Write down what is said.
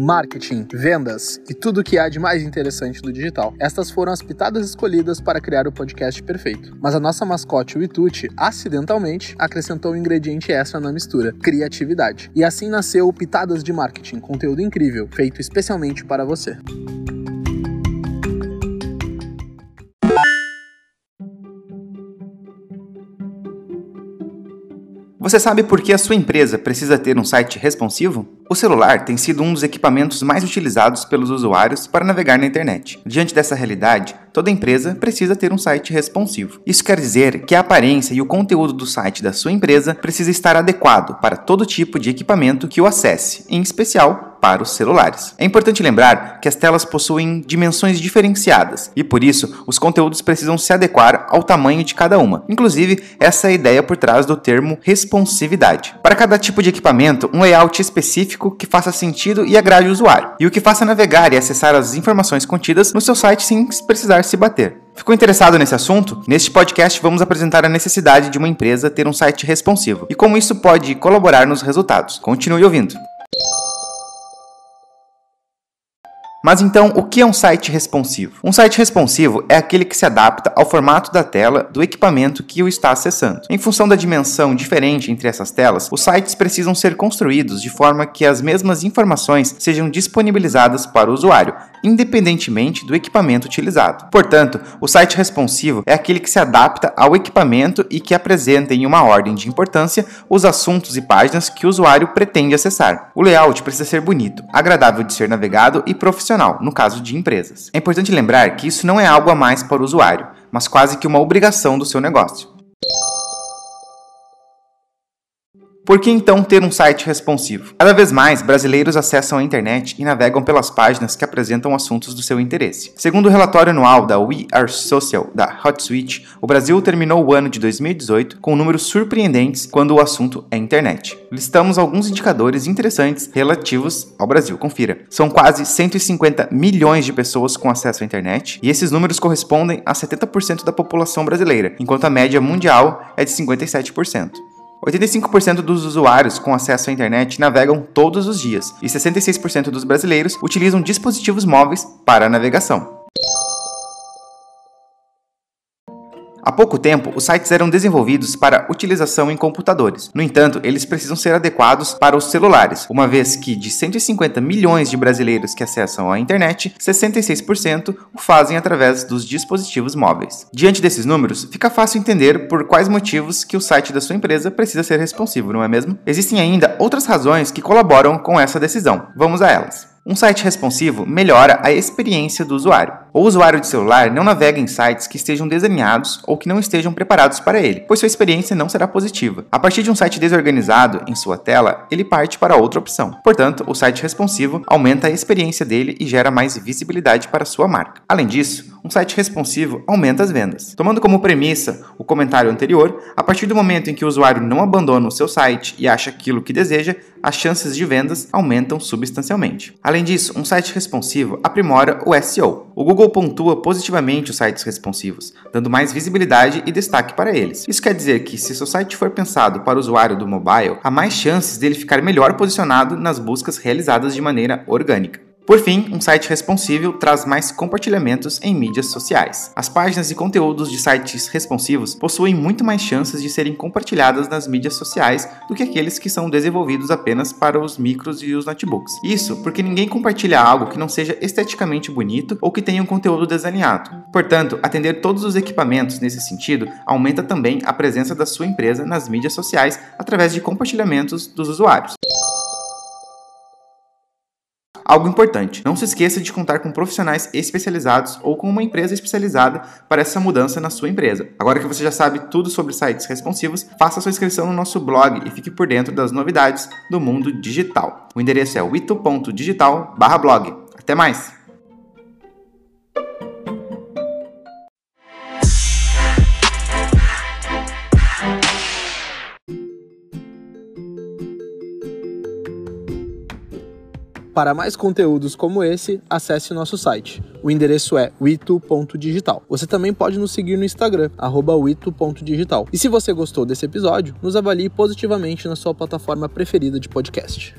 marketing, vendas e tudo o que há de mais interessante do digital. Estas foram as pitadas escolhidas para criar o podcast perfeito. Mas a nossa mascote, o Ituti, acidentalmente acrescentou um ingrediente extra na mistura: criatividade. E assim nasceu o Pitadas de Marketing, conteúdo incrível, feito especialmente para você. Você sabe por que a sua empresa precisa ter um site responsivo? O celular tem sido um dos equipamentos mais utilizados pelos usuários para navegar na internet. Diante dessa realidade, toda empresa precisa ter um site responsivo. Isso quer dizer que a aparência e o conteúdo do site da sua empresa precisa estar adequado para todo tipo de equipamento que o acesse, em especial para os celulares. É importante lembrar que as telas possuem dimensões diferenciadas e, por isso, os conteúdos precisam se adequar ao tamanho de cada uma. Inclusive, essa é a ideia por trás do termo responsividade. Para cada tipo de equipamento, um layout específico que faça sentido e agrade o usuário, e o que faça navegar e acessar as informações contidas no seu site sem precisar se bater. Ficou interessado nesse assunto? Neste podcast vamos apresentar a necessidade de uma empresa ter um site responsivo e como isso pode colaborar nos resultados. Continue ouvindo. Mas então, o que é um site responsivo? Um site responsivo é aquele que se adapta ao formato da tela do equipamento que o está acessando. Em função da dimensão diferente entre essas telas, os sites precisam ser construídos de forma que as mesmas informações sejam disponibilizadas para o usuário, independentemente do equipamento utilizado. Portanto, o site responsivo é aquele que se adapta ao equipamento e que apresenta em uma ordem de importância os assuntos e páginas que o usuário pretende acessar. O layout precisa ser bonito, agradável de ser navegado e profissional, no caso de empresas. É importante lembrar que isso não é algo a mais para o usuário, mas quase que uma obrigação do seu negócio. Por que então ter um site responsivo? Cada vez mais, brasileiros acessam a internet e navegam pelas páginas que apresentam assuntos do seu interesse. Segundo o relatório anual da We Are Social, da HotSuite, o Brasil terminou o ano de 2018 com números surpreendentes quando o assunto é internet. Listamos alguns indicadores interessantes relativos ao Brasil. Confira. São quase 150 milhões de pessoas com acesso à internet, e esses números correspondem a 70% da população brasileira, enquanto a média mundial é de 57%. 85% dos usuários com acesso à internet navegam todos os dias e 66% dos brasileiros utilizam dispositivos móveis para navegação. Há pouco tempo, os sites eram desenvolvidos para utilização em computadores. No entanto, eles precisam ser adequados para os celulares, uma vez que de 150 milhões de brasileiros que acessam a internet, 66% o fazem através dos dispositivos móveis. Diante desses números, fica fácil entender por quais motivos que o site da sua empresa precisa ser responsivo, não é mesmo? Existem ainda outras razões que colaboram com essa decisão. Vamos a elas. Um site responsivo melhora a experiência do usuário. O usuário de celular não navega em sites que estejam desalinhados ou que não estejam preparados para ele, pois sua experiência não será positiva. A partir de um site desorganizado em sua tela, ele parte para outra opção. Portanto, o site responsivo aumenta a experiência dele e gera mais visibilidade para sua marca. Além disso, um site responsivo aumenta as vendas. Tomando como premissa o comentário anterior, a partir do momento em que o usuário não abandona o seu site e acha aquilo que deseja, as chances de vendas aumentam substancialmente. Além disso, um site responsivo aprimora o SEO. O Google pontua positivamente os sites responsivos, dando mais visibilidade e destaque para eles. Isso quer dizer que, se seu site for pensado para o usuário do mobile, há mais chances dele ficar melhor posicionado nas buscas realizadas de maneira orgânica. Por fim, um site responsível traz mais compartilhamentos em mídias sociais. As páginas e conteúdos de sites responsivos possuem muito mais chances de serem compartilhadas nas mídias sociais do que aqueles que são desenvolvidos apenas para os micros e os notebooks. Isso porque ninguém compartilha algo que não seja esteticamente bonito ou que tenha um conteúdo desalinhado. Portanto, atender todos os equipamentos nesse sentido aumenta também a presença da sua empresa nas mídias sociais através de compartilhamentos dos usuários. Algo importante, não se esqueça de contar com profissionais especializados ou com uma empresa especializada para essa mudança na sua empresa. Agora que você já sabe tudo sobre sites responsivos, faça sua inscrição no nosso blog e fique por dentro das novidades do mundo digital. O endereço é wito.digital/blog. Até mais! Para mais conteúdos como esse, acesse nosso site. O endereço é wito.digital. Você também pode nos seguir no Instagram, wito.digital. E se você gostou desse episódio, nos avalie positivamente na sua plataforma preferida de podcast.